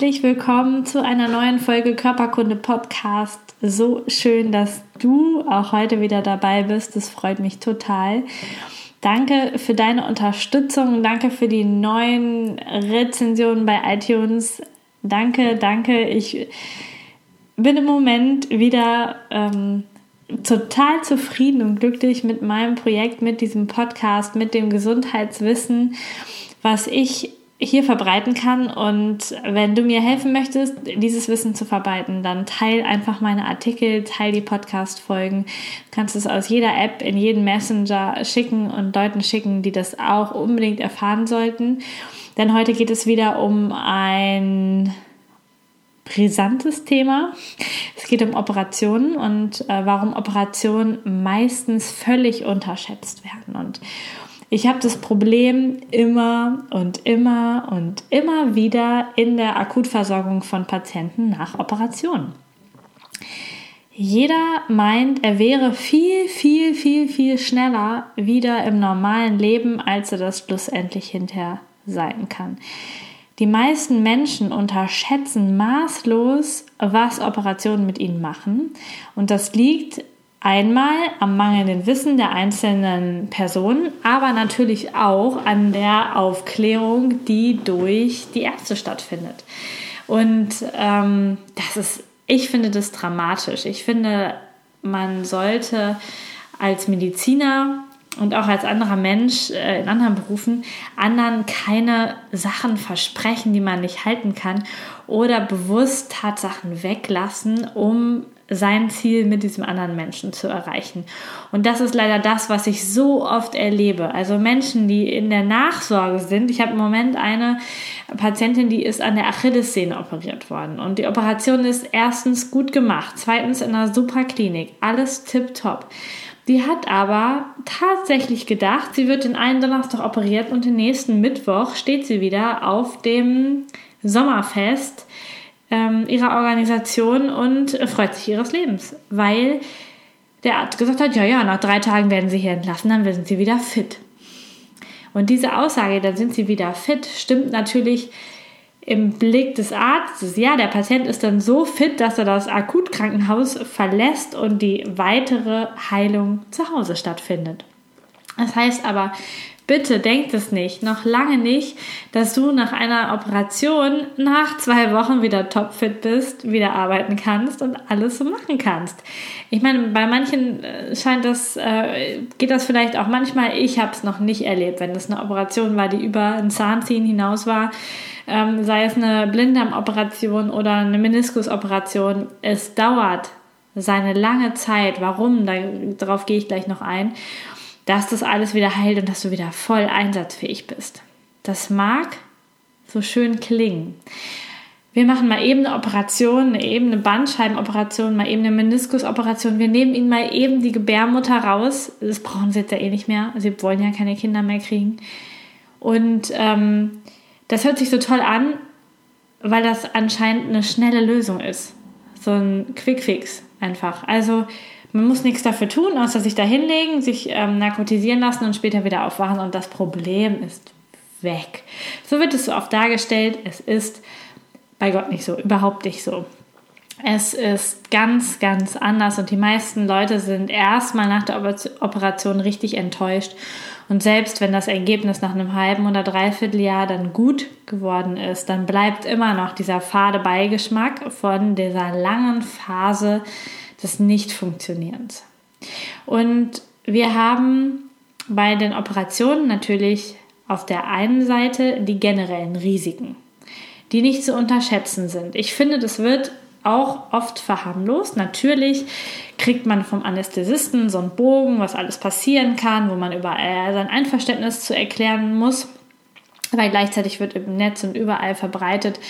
Herzlich willkommen zu einer neuen Folge Körperkunde Podcast. So schön, dass du auch heute wieder dabei bist. Das freut mich total. Danke für deine Unterstützung. Danke für die neuen Rezensionen bei iTunes. Danke, danke. Ich bin im Moment wieder ähm, total zufrieden und glücklich mit meinem Projekt, mit diesem Podcast, mit dem Gesundheitswissen, was ich hier verbreiten kann. Und wenn du mir helfen möchtest, dieses Wissen zu verbreiten, dann teil einfach meine Artikel, teil die Podcast-Folgen. Du kannst es aus jeder App in jeden Messenger schicken und Leuten schicken, die das auch unbedingt erfahren sollten. Denn heute geht es wieder um ein brisantes Thema. Es geht um Operationen und äh, warum Operationen meistens völlig unterschätzt werden. Und ich habe das Problem immer und immer und immer wieder in der Akutversorgung von Patienten nach Operationen. Jeder meint, er wäre viel, viel, viel, viel schneller wieder im normalen Leben, als er das schlussendlich hinterher sein kann. Die meisten Menschen unterschätzen maßlos, was Operationen mit ihnen machen. Und das liegt Einmal am mangelnden Wissen der einzelnen Personen, aber natürlich auch an der Aufklärung, die durch die Ärzte stattfindet. Und ähm, das ist, ich finde das dramatisch. Ich finde, man sollte als Mediziner und auch als anderer Mensch äh, in anderen Berufen anderen keine Sachen versprechen, die man nicht halten kann oder bewusst Tatsachen weglassen, um sein Ziel mit diesem anderen Menschen zu erreichen. Und das ist leider das, was ich so oft erlebe. Also Menschen, die in der Nachsorge sind. Ich habe im Moment eine Patientin, die ist an der Achillessehne operiert worden. Und die Operation ist erstens gut gemacht, zweitens in einer super Klinik, alles tipptopp. Die hat aber tatsächlich gedacht, sie wird den einen Donnerstag operiert und den nächsten Mittwoch steht sie wieder auf dem Sommerfest ähm, ihrer Organisation und freut sich ihres Lebens, weil der Arzt gesagt hat, ja, ja, nach drei Tagen werden sie hier entlassen, dann sind sie wieder fit. Und diese Aussage, dann sind sie wieder fit, stimmt natürlich im Blick des Arztes. Ja, der Patient ist dann so fit, dass er das Akutkrankenhaus verlässt und die weitere Heilung zu Hause stattfindet. Das heißt aber, Bitte denkt es nicht, noch lange nicht, dass du nach einer Operation nach zwei Wochen wieder topfit bist, wieder arbeiten kannst und alles so machen kannst. Ich meine, bei manchen äh, scheint das, äh, geht das vielleicht auch manchmal. Ich habe es noch nicht erlebt, wenn es eine Operation war, die über ein Zahnziehen hinaus war. Ähm, sei es eine Blinddarmoperation oder eine Meniskusoperation. Es dauert seine lange Zeit. Warum? darauf gehe ich gleich noch ein dass das alles wieder heilt und dass du wieder voll einsatzfähig bist. Das mag so schön klingen. Wir machen mal eben eine Operation, eben eine Bandscheibenoperation, mal eben eine Meniskusoperation. Wir nehmen ihnen mal eben die Gebärmutter raus. Das brauchen sie jetzt ja eh nicht mehr. Sie wollen ja keine Kinder mehr kriegen. Und ähm, das hört sich so toll an, weil das anscheinend eine schnelle Lösung ist. So ein Quickfix einfach. Also man muss nichts dafür tun, außer sich da hinlegen, sich ähm, narkotisieren lassen und später wieder aufwachen und das Problem ist weg. So wird es so oft dargestellt. Es ist bei Gott nicht so, überhaupt nicht so. Es ist ganz, ganz anders und die meisten Leute sind erstmal nach der Operation richtig enttäuscht. Und selbst wenn das Ergebnis nach einem halben oder dreiviertel Jahr dann gut geworden ist, dann bleibt immer noch dieser fade Beigeschmack von dieser langen Phase des Nicht-Funktionierens. Und wir haben bei den Operationen natürlich auf der einen Seite die generellen Risiken, die nicht zu unterschätzen sind. Ich finde, das wird auch oft verharmlost. Natürlich kriegt man vom Anästhesisten so einen Bogen, was alles passieren kann, wo man überall sein Einverständnis zu erklären muss, weil gleichzeitig wird im Netz und überall verbreitet,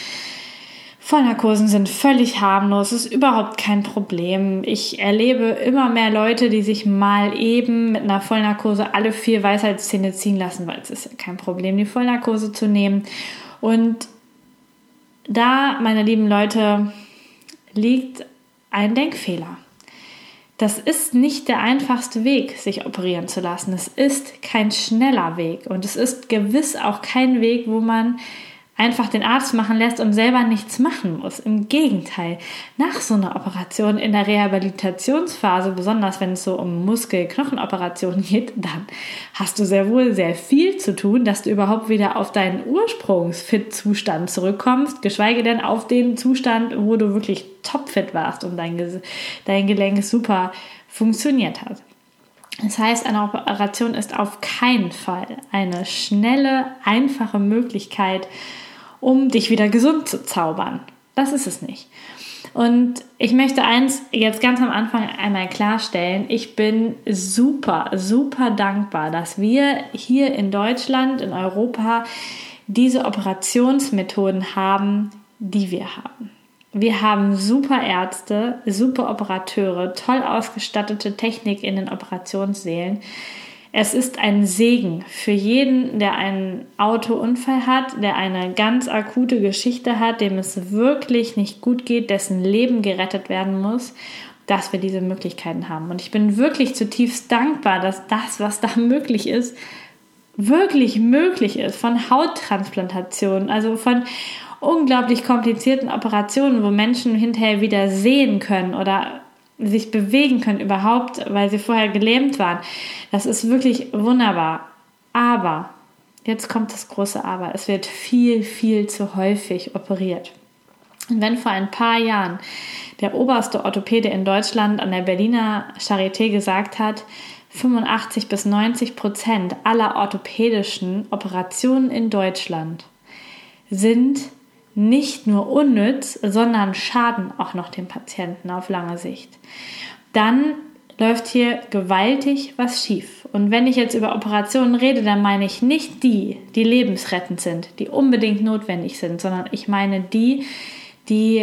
Vollnarkosen sind völlig harmlos, ist überhaupt kein Problem. Ich erlebe immer mehr Leute, die sich mal eben mit einer Vollnarkose alle vier Weisheitszähne ziehen lassen, weil es ist ja kein Problem, die Vollnarkose zu nehmen. Und da, meine lieben Leute, liegt ein Denkfehler. Das ist nicht der einfachste Weg, sich operieren zu lassen. Es ist kein schneller Weg und es ist gewiss auch kein Weg, wo man einfach den Arzt machen lässt und selber nichts machen muss. Im Gegenteil, nach so einer Operation in der Rehabilitationsphase, besonders wenn es so um Muskel-Knochenoperationen geht, dann hast du sehr wohl sehr viel zu tun, dass du überhaupt wieder auf deinen Ursprungsfit-Zustand zurückkommst, geschweige denn auf den Zustand, wo du wirklich topfit warst und dein, dein Gelenk super funktioniert hat. Das heißt, eine Operation ist auf keinen Fall eine schnelle, einfache Möglichkeit, um dich wieder gesund zu zaubern. Das ist es nicht. Und ich möchte eins jetzt ganz am Anfang einmal klarstellen. Ich bin super, super dankbar, dass wir hier in Deutschland, in Europa, diese Operationsmethoden haben, die wir haben. Wir haben super Ärzte, super Operateure, toll ausgestattete Technik in den Operationssälen. Es ist ein Segen für jeden, der einen Autounfall hat, der eine ganz akute Geschichte hat, dem es wirklich nicht gut geht, dessen Leben gerettet werden muss, dass wir diese Möglichkeiten haben. Und ich bin wirklich zutiefst dankbar, dass das, was da möglich ist, wirklich möglich ist. Von Hauttransplantationen, also von unglaublich komplizierten Operationen, wo Menschen hinterher wieder sehen können oder sich bewegen können überhaupt, weil sie vorher gelähmt waren. Das ist wirklich wunderbar. Aber, jetzt kommt das große Aber, es wird viel, viel zu häufig operiert. Und wenn vor ein paar Jahren der oberste Orthopäde in Deutschland an der Berliner Charité gesagt hat, 85 bis 90 Prozent aller orthopädischen Operationen in Deutschland sind nicht nur unnütz, sondern schaden auch noch dem Patienten auf lange Sicht. Dann läuft hier gewaltig was schief. Und wenn ich jetzt über Operationen rede, dann meine ich nicht die, die lebensrettend sind, die unbedingt notwendig sind, sondern ich meine die, die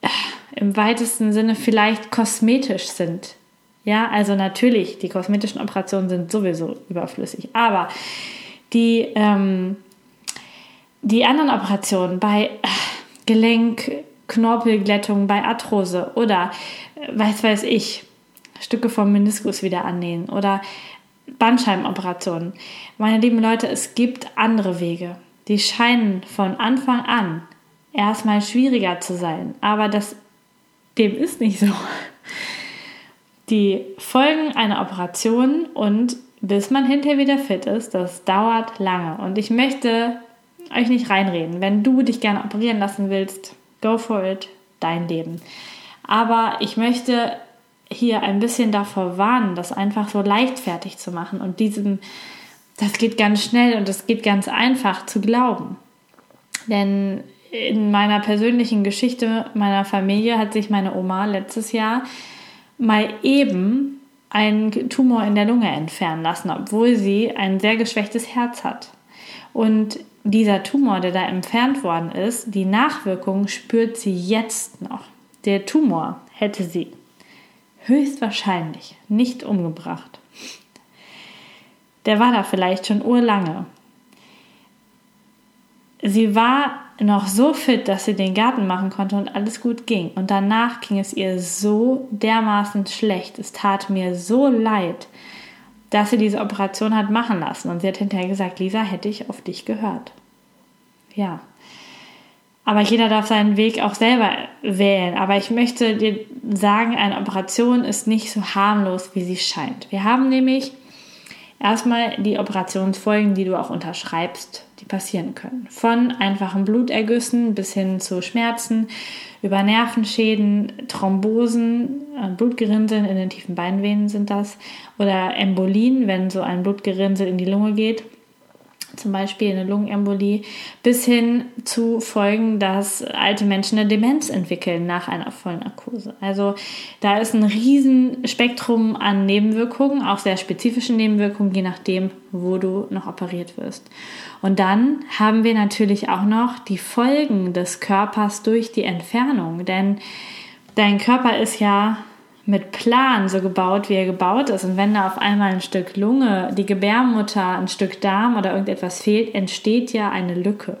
äh, im weitesten Sinne vielleicht kosmetisch sind. Ja, also natürlich, die kosmetischen Operationen sind sowieso überflüssig, aber die ähm, die anderen Operationen bei äh, Gelenk, Knorpelglättung, bei Arthrose oder äh, was weiß ich, Stücke vom Meniskus wieder annähen oder Bandscheibenoperationen. Meine lieben Leute, es gibt andere Wege. Die scheinen von Anfang an erstmal schwieriger zu sein, aber das dem ist nicht so. Die Folgen einer Operation und bis man hinterher wieder fit ist, das dauert lange. Und ich möchte euch nicht reinreden. Wenn du dich gerne operieren lassen willst, go for it, dein Leben. Aber ich möchte hier ein bisschen davor warnen, das einfach so leichtfertig zu machen und diesem, das geht ganz schnell und das geht ganz einfach zu glauben. Denn in meiner persönlichen Geschichte meiner Familie hat sich meine Oma letztes Jahr mal eben einen Tumor in der Lunge entfernen lassen, obwohl sie ein sehr geschwächtes Herz hat. Und dieser Tumor, der da entfernt worden ist, die Nachwirkung spürt sie jetzt noch. Der Tumor hätte sie höchstwahrscheinlich nicht umgebracht. Der war da vielleicht schon urlange. Sie war noch so fit, dass sie den Garten machen konnte und alles gut ging. Und danach ging es ihr so dermaßen schlecht. Es tat mir so leid, dass sie diese Operation hat machen lassen. Und sie hat hinterher gesagt, Lisa, hätte ich auf dich gehört. Ja. Aber jeder darf seinen Weg auch selber wählen. Aber ich möchte dir sagen, eine Operation ist nicht so harmlos, wie sie scheint. Wir haben nämlich erstmal die Operationsfolgen, die du auch unterschreibst, die passieren können. Von einfachen Blutergüssen bis hin zu Schmerzen, über Nervenschäden, Thrombosen, äh, Blutgerinnseln in den tiefen Beinvenen sind das, oder Embolien, wenn so ein Blutgerinnsel in die Lunge geht, zum Beispiel eine Lungenembolie, bis hin zu Folgen, dass alte Menschen eine Demenz entwickeln nach einer Vollnarkose. Also da ist ein riesen Spektrum an Nebenwirkungen, auch sehr spezifische Nebenwirkungen, je nachdem, wo du noch operiert wirst. Und dann haben wir natürlich auch noch die Folgen des Körpers durch die Entfernung, denn dein Körper ist ja mit Plan so gebaut, wie er gebaut ist. Und wenn da auf einmal ein Stück Lunge, die Gebärmutter, ein Stück Darm oder irgendetwas fehlt, entsteht ja eine Lücke.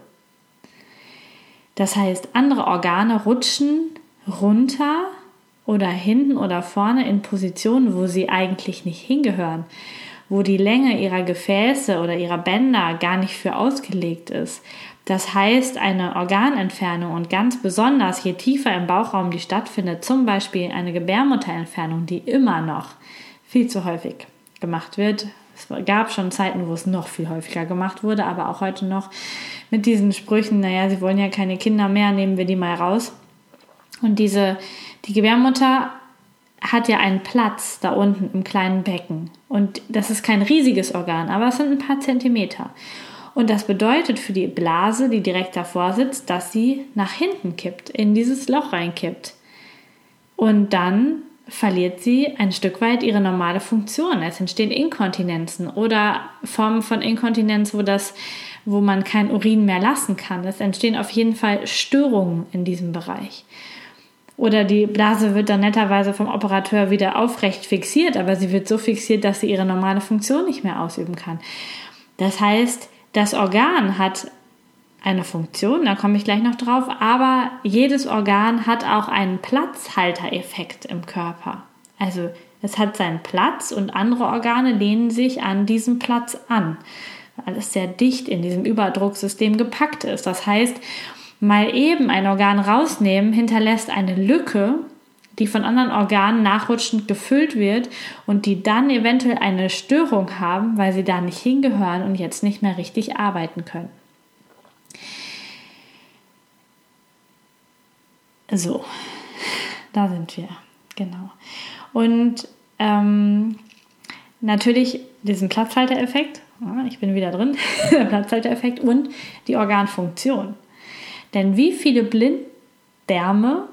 Das heißt, andere Organe rutschen runter oder hinten oder vorne in Positionen, wo sie eigentlich nicht hingehören, wo die Länge ihrer Gefäße oder ihrer Bänder gar nicht für ausgelegt ist. Das heißt, eine Organentfernung und ganz besonders je tiefer im Bauchraum die stattfindet, zum Beispiel eine Gebärmutterentfernung, die immer noch viel zu häufig gemacht wird. Es gab schon Zeiten, wo es noch viel häufiger gemacht wurde, aber auch heute noch mit diesen Sprüchen, naja, sie wollen ja keine Kinder mehr, nehmen wir die mal raus. Und diese, die Gebärmutter hat ja einen Platz da unten im kleinen Becken. Und das ist kein riesiges Organ, aber es sind ein paar Zentimeter. Und das bedeutet für die Blase, die direkt davor sitzt, dass sie nach hinten kippt, in dieses Loch reinkippt. Und dann verliert sie ein Stück weit ihre normale Funktion. Es entstehen Inkontinenzen oder Formen von Inkontinenz, wo das wo man kein Urin mehr lassen kann. Es entstehen auf jeden Fall Störungen in diesem Bereich. Oder die Blase wird dann netterweise vom Operateur wieder aufrecht fixiert, aber sie wird so fixiert, dass sie ihre normale Funktion nicht mehr ausüben kann. Das heißt, das Organ hat eine Funktion, da komme ich gleich noch drauf, aber jedes Organ hat auch einen Platzhaltereffekt im Körper. Also es hat seinen Platz und andere Organe lehnen sich an diesem Platz an, weil es sehr dicht in diesem Überdrucksystem gepackt ist. Das heißt, mal eben ein Organ rausnehmen hinterlässt eine Lücke, die von anderen Organen nachrutschend gefüllt wird und die dann eventuell eine Störung haben, weil sie da nicht hingehören und jetzt nicht mehr richtig arbeiten können. So, da sind wir, genau. Und ähm, natürlich diesen Platzhaltereffekt, ich bin wieder drin, Platzhaltereffekt und die Organfunktion. Denn wie viele Blinddärme,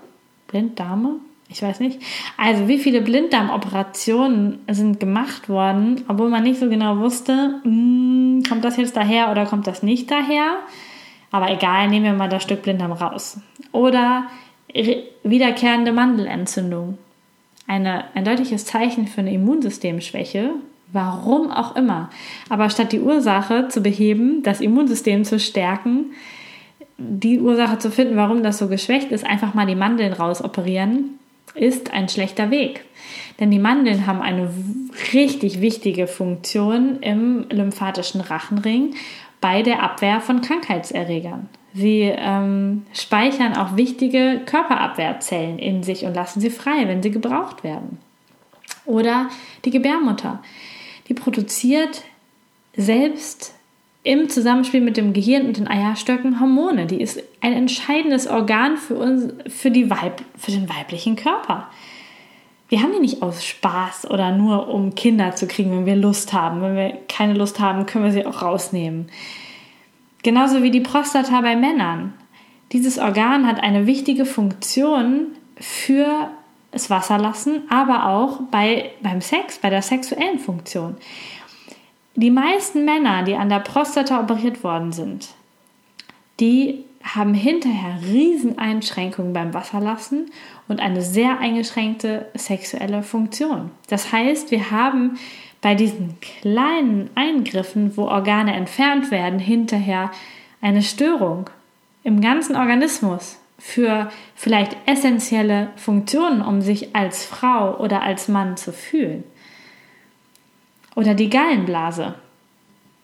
Blinddarme, ich weiß nicht. Also wie viele Blinddarmoperationen sind gemacht worden, obwohl man nicht so genau wusste, mh, hm, kommt das jetzt daher oder kommt das nicht daher? Aber egal, nehmen wir mal das Stück Blinddarm raus. Oder wiederkehrende Mandelentzündung. Eine, ein deutliches Zeichen für eine Immunsystemschwäche, warum auch immer. Aber statt die Ursache zu beheben, das Immunsystem zu stärken, die Ursache zu finden, warum das so geschwächt ist, einfach mal die Mandeln rausoperieren ist ein schlechter Weg. Denn die Mandeln haben eine richtig wichtige Funktion im lymphatischen Rachenring bei der Abwehr von Krankheitserregern. Sie ähm, speichern auch wichtige Körperabwehrzellen in sich und lassen sie frei, wenn sie gebraucht werden. Oder die Gebärmutter. Die produziert selbst im Zusammenspiel mit dem Gehirn und den Eierstöcken Hormone. Die ist ein entscheidendes Organ für, uns, für, die Weib, für den weiblichen Körper. Wir haben die nicht aus Spaß oder nur um Kinder zu kriegen, wenn wir Lust haben. Wenn wir keine Lust haben, können wir sie auch rausnehmen. Genauso wie die Prostata bei Männern. Dieses Organ hat eine wichtige Funktion für das Wasserlassen, aber auch bei, beim Sex, bei der sexuellen Funktion. Die meisten Männer, die an der Prostata operiert worden sind, die haben hinterher Rieseneinschränkungen beim Wasserlassen und eine sehr eingeschränkte sexuelle Funktion. Das heißt, wir haben bei diesen kleinen Eingriffen, wo Organe entfernt werden, hinterher eine Störung im ganzen Organismus für vielleicht essentielle Funktionen, um sich als Frau oder als Mann zu fühlen. Oder die Gallenblase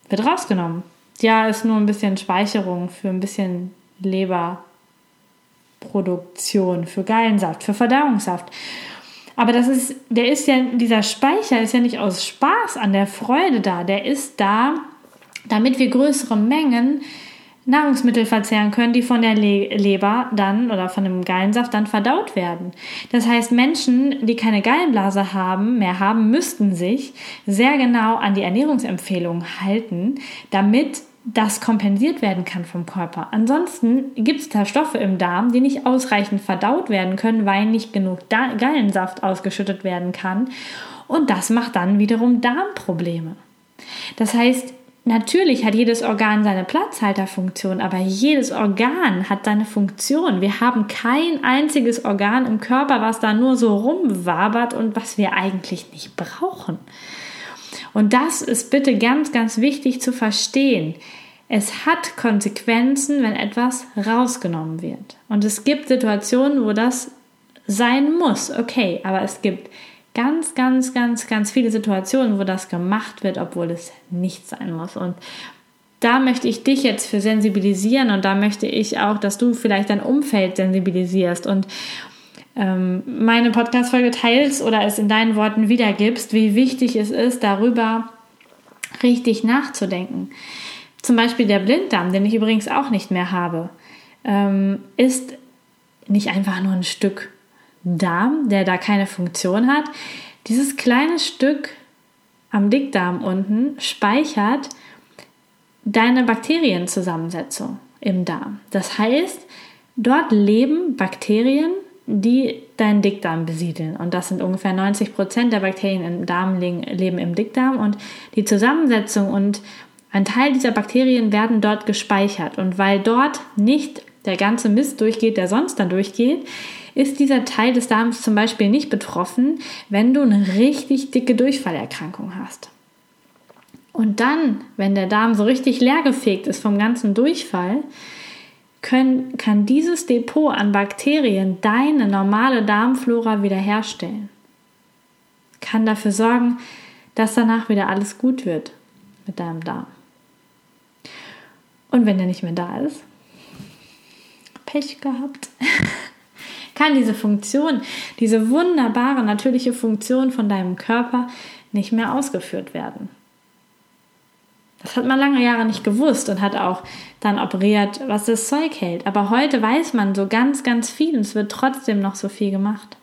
wird rausgenommen. Ja, ist nur ein bisschen Speicherung für ein bisschen Leberproduktion, für Gallensaft, für Verdauungssaft. Aber das ist, der ist ja, dieser Speicher ist ja nicht aus Spaß an der Freude da. Der ist da, damit wir größere Mengen Nahrungsmittel verzehren können, die von der Le Leber dann oder von dem Gallensaft dann verdaut werden. Das heißt, Menschen, die keine Gallenblase haben, mehr haben, müssten sich sehr genau an die Ernährungsempfehlungen halten, damit das kompensiert werden kann vom Körper. Ansonsten gibt es da Stoffe im Darm, die nicht ausreichend verdaut werden können, weil nicht genug Gallensaft ausgeschüttet werden kann. Und das macht dann wiederum Darmprobleme. Das heißt, natürlich hat jedes Organ seine Platzhalterfunktion, aber jedes Organ hat seine Funktion. Wir haben kein einziges Organ im Körper, was da nur so rumwabert und was wir eigentlich nicht brauchen. Und das ist bitte ganz, ganz wichtig zu verstehen. Es hat Konsequenzen, wenn etwas rausgenommen wird. Und es gibt Situationen, wo das sein muss. Okay, aber es gibt ganz, ganz, ganz, ganz viele Situationen, wo das gemacht wird, obwohl es nicht sein muss. Und da möchte ich dich jetzt für sensibilisieren und da möchte ich auch, dass du vielleicht dein Umfeld sensibilisierst und ähm, meine Podcast-Folge teilst oder es in deinen Worten wiedergibst, wie wichtig es ist, darüber richtig nachzudenken. Zum Beispiel der Blinddarm, den ich übrigens auch nicht mehr habe, ähm, ist nicht einfach nur ein Stück Darm, der da keine Funktion hat. Dieses kleine Stück am Dickdarm unten speichert deine Bakterienzusammensetzung im Darm. Das heißt, dort leben Bakterien, die deinen Dickdarm besiedeln. Und das sind ungefähr 90 Prozent der Bakterien im Darm leben im Dickdarm. Und die Zusammensetzung und ein Teil dieser Bakterien werden dort gespeichert. Und weil dort nicht der ganze Mist durchgeht, der sonst dann durchgeht, ist dieser Teil des Darms zum Beispiel nicht betroffen, wenn du eine richtig dicke Durchfallerkrankung hast. Und dann, wenn der Darm so richtig leergefegt ist vom ganzen Durchfall, können, kann dieses Depot an Bakterien deine normale Darmflora wiederherstellen. Kann dafür sorgen, dass danach wieder alles gut wird mit deinem Darm. Und wenn der nicht mehr da ist, Pech gehabt, kann diese Funktion, diese wunderbare natürliche Funktion von deinem Körper nicht mehr ausgeführt werden. Das hat man lange Jahre nicht gewusst und hat auch dann operiert, was das Zeug hält. Aber heute weiß man so ganz, ganz viel und es wird trotzdem noch so viel gemacht.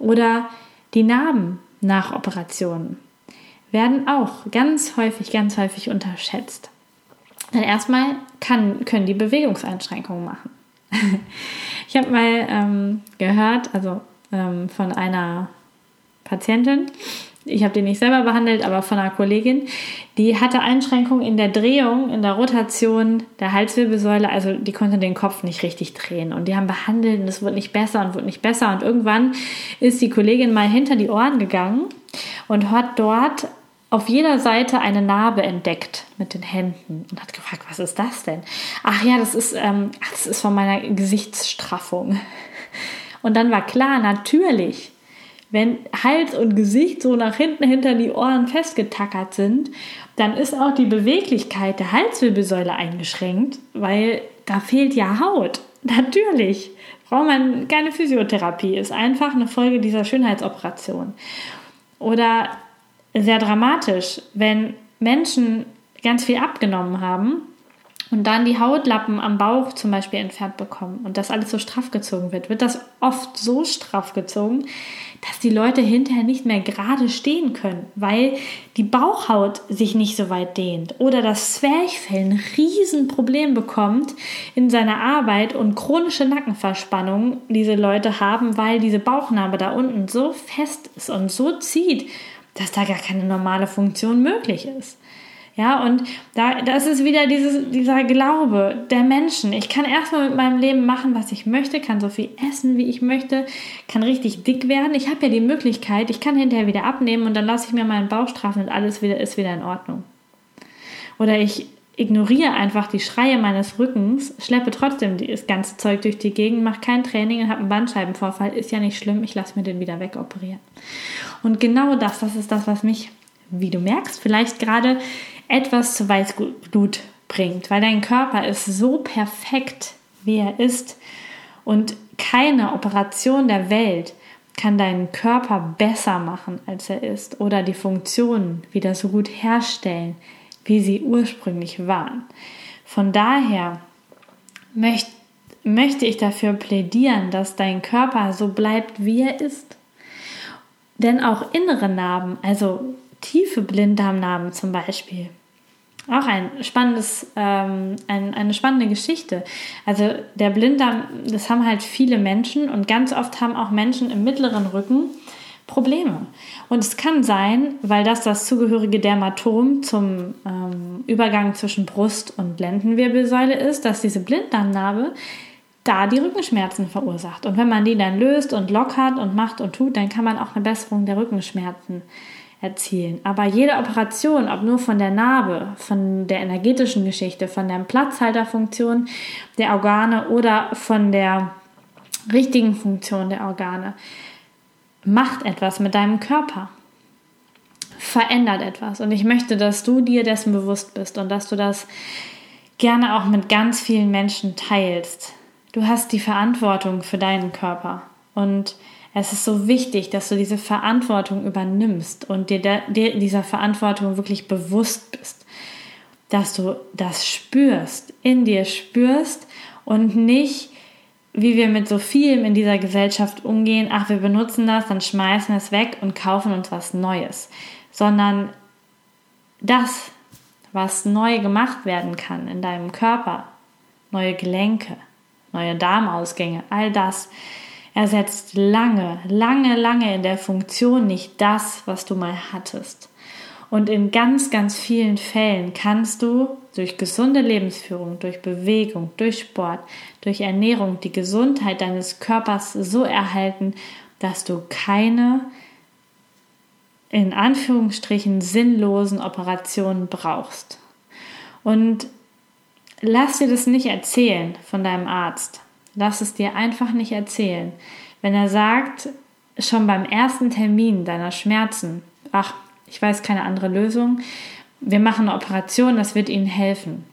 Oder die Narben nach Operationen werden auch ganz häufig, ganz häufig unterschätzt. Denn erstmal kann, können die Bewegungseinschränkungen machen. Ich habe mal ähm, gehört, also ähm, von einer Patientin, ich habe die nicht selber behandelt, aber von einer Kollegin, die hatte Einschränkungen in der Drehung, in der Rotation der Halswirbelsäule, also die konnte den Kopf nicht richtig drehen. Und die haben behandelt und es wurde nicht besser und wurde nicht besser. Und irgendwann ist die Kollegin mal hinter die Ohren gegangen und hat dort auf jeder Seite eine Narbe entdeckt mit den Händen und hat gefragt, was ist das denn? Ach ja, das ist, ähm, das ist von meiner Gesichtsstraffung. Und dann war klar, natürlich wenn Hals und Gesicht so nach hinten hinter die Ohren festgetackert sind, dann ist auch die Beweglichkeit der Halswirbelsäule eingeschränkt, weil da fehlt ja Haut. Natürlich braucht man keine Physiotherapie, ist einfach eine Folge dieser Schönheitsoperation. Oder sehr dramatisch, wenn Menschen ganz viel abgenommen haben und dann die Hautlappen am Bauch zum Beispiel entfernt bekommen und das alles so straff gezogen wird, wird das oft so straff gezogen, dass die Leute hinterher nicht mehr gerade stehen können, weil die Bauchhaut sich nicht so weit dehnt oder das Zwerchfell ein Riesenproblem bekommt in seiner Arbeit und chronische Nackenverspannung diese Leute haben, weil diese Bauchnarbe da unten so fest ist und so zieht, dass da gar keine normale Funktion möglich ist. Ja, und da, das ist wieder dieses, dieser Glaube der Menschen. Ich kann erstmal mit meinem Leben machen, was ich möchte, kann so viel essen, wie ich möchte, kann richtig dick werden. Ich habe ja die Möglichkeit, ich kann hinterher wieder abnehmen und dann lasse ich mir meinen Bauch straffen und alles wieder, ist wieder in Ordnung. Oder ich ignoriere einfach die Schreie meines Rückens, schleppe trotzdem das ganze Zeug durch die Gegend, mache kein Training und habe einen Bandscheibenvorfall. Ist ja nicht schlimm, ich lasse mir den wieder wegoperieren. Und genau das, das ist das, was mich, wie du merkst, vielleicht gerade etwas zu Weißblut bringt, weil dein Körper ist so perfekt, wie er ist und keine Operation der Welt kann deinen Körper besser machen, als er ist oder die Funktionen wieder so gut herstellen, wie sie ursprünglich waren. Von daher möcht, möchte ich dafür plädieren, dass dein Körper so bleibt, wie er ist. Denn auch innere Narben, also tiefe Blinddarmnarben zum Beispiel, Auch ein spannendes, ähm, ein, eine spannende Geschichte. Also der Blinddarm, das haben halt viele Menschen und ganz oft haben auch Menschen im mittleren Rücken Probleme. Und es kann sein, weil das das zugehörige Dermatom zum ähm, Übergang zwischen Brust- und Lendenwirbelsäule ist, dass diese Blinddarmnarbe da die Rückenschmerzen verursacht. Und wenn man die dann löst und lockert und macht und tut, dann kann man auch eine Besserung der Rückenschmerzen erzielen. Aber jede Operation, ob nur von der Narbe, von der energetischen Geschichte, von der Platzhalterfunktion der Organe oder von der richtigen Funktion der Organe, macht etwas mit deinem Körper, verändert etwas. Und ich möchte, dass du dir dessen bewusst bist und dass du das gerne auch mit ganz vielen Menschen teilst. Du hast die Verantwortung für deinen Körper und es ist so wichtig, dass du diese Verantwortung übernimmst und dir, dir dieser Verantwortung wirklich bewusst bist. Dass du das spürst, in dir spürst und nicht wie wir mit so vielem in dieser Gesellschaft umgehen, ach, wir benutzen das, dann schmeißen es weg und kaufen uns was Neues, sondern das, was neu gemacht werden kann in deinem Körper, neue Gelenke, neue Darmausgänge, all das ersetzt lange, lange, lange in der Funktion nicht das, was du mal hattest. Und in ganz, ganz vielen Fällen kannst du durch gesunde Lebensführung, durch Bewegung, durch Sport, durch Ernährung die Gesundheit deines Körpers so erhalten, dass du keine in Anführungsstrichen sinnlosen Operationen brauchst. Und lass dir das nicht erzählen von deinem Arzt. Lass es dir einfach nicht erzählen. Wenn er sagt, schon beim ersten Termin deiner Schmerzen, ach, ich weiß keine andere Lösung. Wir machen eine Operation, das wird Ihnen helfen.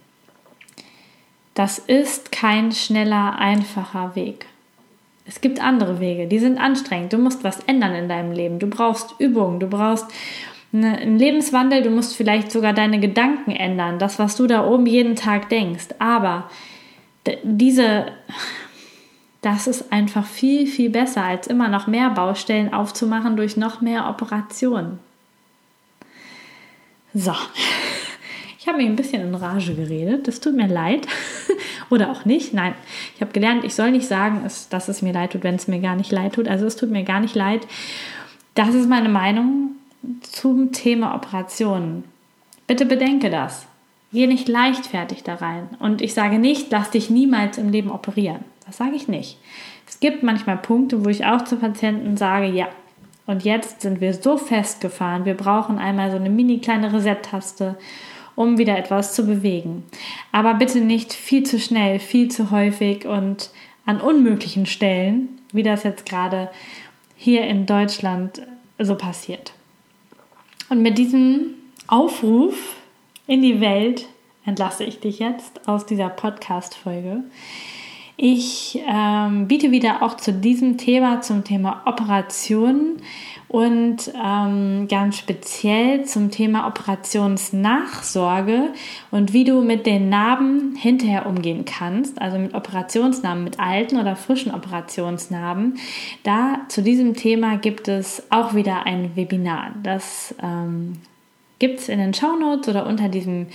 Das ist kein schneller, einfacher Weg. Es gibt andere Wege, die sind anstrengend. Du musst was ändern in deinem Leben. Du brauchst Übungen, du brauchst einen Lebenswandel, du musst vielleicht sogar deine Gedanken ändern, das, was du da oben jeden Tag denkst. Aber diese, das ist einfach viel, viel besser, als immer noch mehr Baustellen aufzumachen durch noch mehr Operationen. So, ich habe mich ein bisschen in Rage geredet. Das tut mir leid. Oder auch nicht. Nein, ich habe gelernt, ich soll nicht sagen, dass es mir leid tut, wenn es mir gar nicht leid tut. Also es tut mir gar nicht leid. Das ist meine Meinung zum Thema Operationen. Bitte bedenke das. Geh nicht leichtfertig da rein. Und ich sage nicht, lass dich niemals im Leben operieren. Das sage ich nicht. Es gibt manchmal Punkte, wo ich auch zu Patienten sage, ja, und jetzt sind wir so festgefahren, wir brauchen einmal so eine mini kleine Reset-Taste, um wieder etwas zu bewegen. Aber bitte nicht viel zu schnell, viel zu häufig und an unmöglichen Stellen, wie das jetzt gerade hier in Deutschland so passiert. Und mit diesem Aufruf in die Welt entlasse ich dich jetzt aus dieser Podcast-Folge. Ich ähm, biete wieder auch zu diesem Thema, zum Thema Operationen und ähm, ganz speziell zum Thema Operationsnachsorge und wie du mit den Narben hinterher umgehen kannst, also mit Operationsnarben, mit alten oder frischen Operationsnarben. Da zu diesem Thema gibt es auch wieder ein Webinar. Das ähm, gibt es in den Show Notes oder unter diesem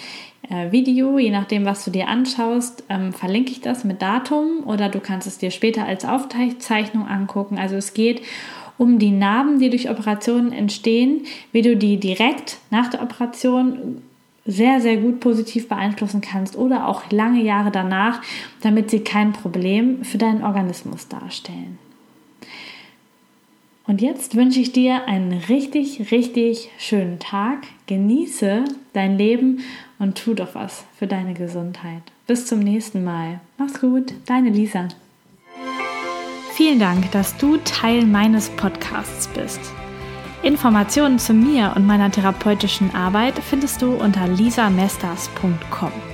Video, je nachdem, was du dir anschaust, ähm, verlinke ich das mit Datum oder du kannst es dir später als Aufzeichnung angucken. Also es geht um die Narben, die durch Operationen entstehen, wie du die direkt nach der Operation sehr, sehr gut positiv beeinflussen kannst oder auch lange Jahre danach, damit sie kein Problem für deinen Organismus darstellen. Und jetzt wünsche ich dir einen richtig, richtig schönen Tag. Genieße dein Leben und tu doch was für deine Gesundheit. Bis zum nächsten Mal. Mach's gut, deine Lisa. Vielen Dank, dass du Teil meines Podcasts bist. Informationen zu mir und meiner therapeutischen Arbeit findest du unter lisamesters.com.